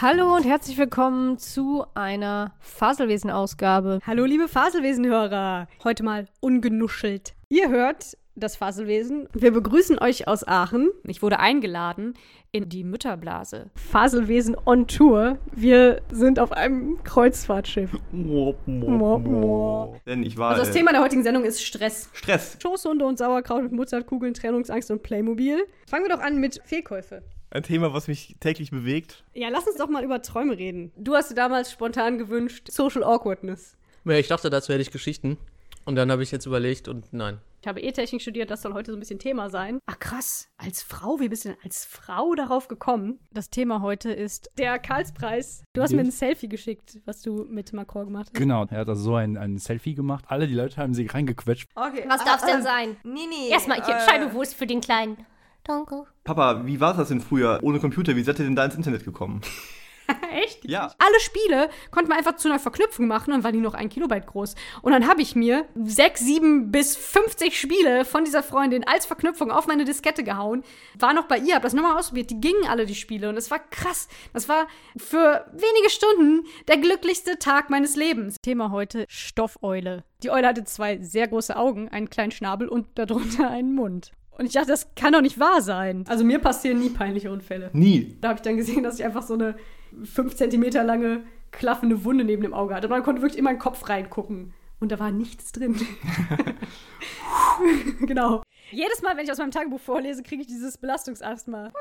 Hallo und herzlich willkommen zu einer Faselwesen-Ausgabe. Hallo, liebe Faselwesen-Hörer. Heute mal ungenuschelt. Ihr hört das Faselwesen. Wir begrüßen euch aus Aachen. Ich wurde eingeladen in die Mütterblase. Faselwesen on Tour. Wir sind auf einem Kreuzfahrtschiff. Denn ich war. Also das äh, Thema der heutigen Sendung ist Stress. Stress. Schoßhunde und Sauerkraut mit Mozartkugeln, Trennungsangst und Playmobil. Fangen wir doch an mit Fehlkäufe. Ein Thema, was mich täglich bewegt. Ja, lass uns doch mal über Träume reden. Du hast dir damals spontan gewünscht, Social Awkwardness. Ja, ich dachte, dazu hätte ich Geschichten. Und dann habe ich jetzt überlegt und nein. Ich habe E-Technik studiert, das soll heute so ein bisschen Thema sein. Ach krass, als Frau, wie bist du denn als Frau darauf gekommen? Das Thema heute ist Der Karlspreis. Du hast mir ein Selfie geschickt, was du mit Macron gemacht hast. Genau, er hat also so ein, ein Selfie gemacht. Alle die Leute haben sich reingequetscht. Okay. Was darf's denn sein? Nee, nee. Erstmal hier, äh, Scheibenwurst für den Kleinen. Danke. Papa, wie war das denn früher ohne Computer? Wie seid ihr denn da ins Internet gekommen? Echt? Ja. Alle Spiele konnte man einfach zu einer Verknüpfung machen und waren die noch ein Kilobyte groß. Und dann habe ich mir sechs, sieben bis 50 Spiele von dieser Freundin als Verknüpfung auf meine Diskette gehauen. War noch bei ihr, hab das nochmal ausprobiert. Die gingen alle, die Spiele. Und es war krass. Das war für wenige Stunden der glücklichste Tag meines Lebens. Thema heute Stoffeule. Die Eule hatte zwei sehr große Augen, einen kleinen Schnabel und darunter einen Mund. Und ich dachte, das kann doch nicht wahr sein. Also mir passieren nie peinliche Unfälle. Nie. Da habe ich dann gesehen, dass ich einfach so eine 5 Zentimeter lange klaffende Wunde neben dem Auge hatte. Und man konnte wirklich in meinen Kopf reingucken. Und da war nichts drin. genau. Jedes Mal, wenn ich aus meinem Tagebuch vorlese, kriege ich dieses Belastungsasthma.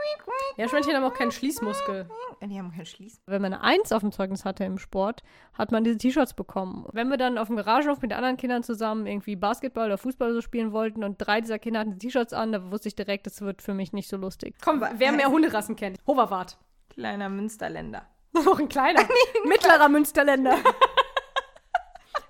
Ja, Schwänchen haben auch keinen Schließmuskel. Die haben kein Schließ. Wenn man eine Eins auf dem Zeugnis hatte im Sport, hat man diese T-Shirts bekommen. Wenn wir dann auf dem Garagenhof mit anderen Kindern zusammen irgendwie Basketball oder Fußball so spielen wollten und drei dieser Kinder hatten die T-Shirts an, da wusste ich direkt, das wird für mich nicht so lustig. Komm, wer mehr Hunderassen kennt. Hoverwart. Kleiner Münsterländer. Noch ein kleiner. Mittlerer Münsterländer.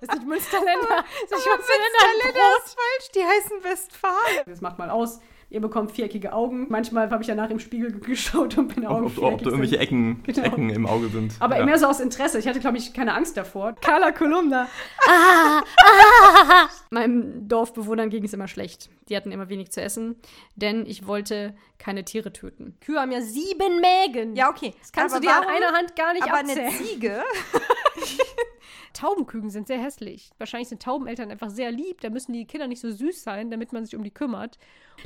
Das ist nicht Münsterländer. Das ist nicht Münsterländer. Brot. ist falsch, die heißen Westfalen. Das macht mal aus. Ihr bekommt viereckige Augen. Manchmal habe ich danach im Spiegel geschaut und bin Ob, Augen ob, ob da irgendwelche Ecken, Genau. Ecken im Auge sind. Aber ja. mehr so aus Interesse. Ich hatte, glaube ich, keine Angst davor. Carla Kolumna. Meinem Dorfbewohnern ging es immer schlecht. Die hatten immer wenig zu essen, denn ich wollte keine Tiere töten. Kühe haben ja sieben Mägen. Ja, okay. Das kannst Aber du dir an warum- einer Hand gar nicht Aber abzählen. eine Ziege? Taubenküken sind sehr hässlich. Wahrscheinlich sind Taubeneltern einfach sehr lieb. Da müssen die Kinder nicht so süß sein, damit man sich um die kümmert.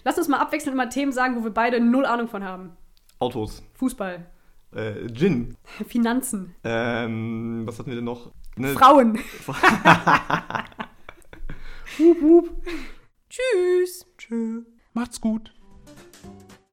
Lass uns mal abwechselnd immer Themen sagen, wo wir beide null Ahnung von haben. Autos. Fußball, Äh, Gin. Finanzen, Ähm, was hatten wir denn noch? Ne, Frauen. Tschüss. Macht's gut.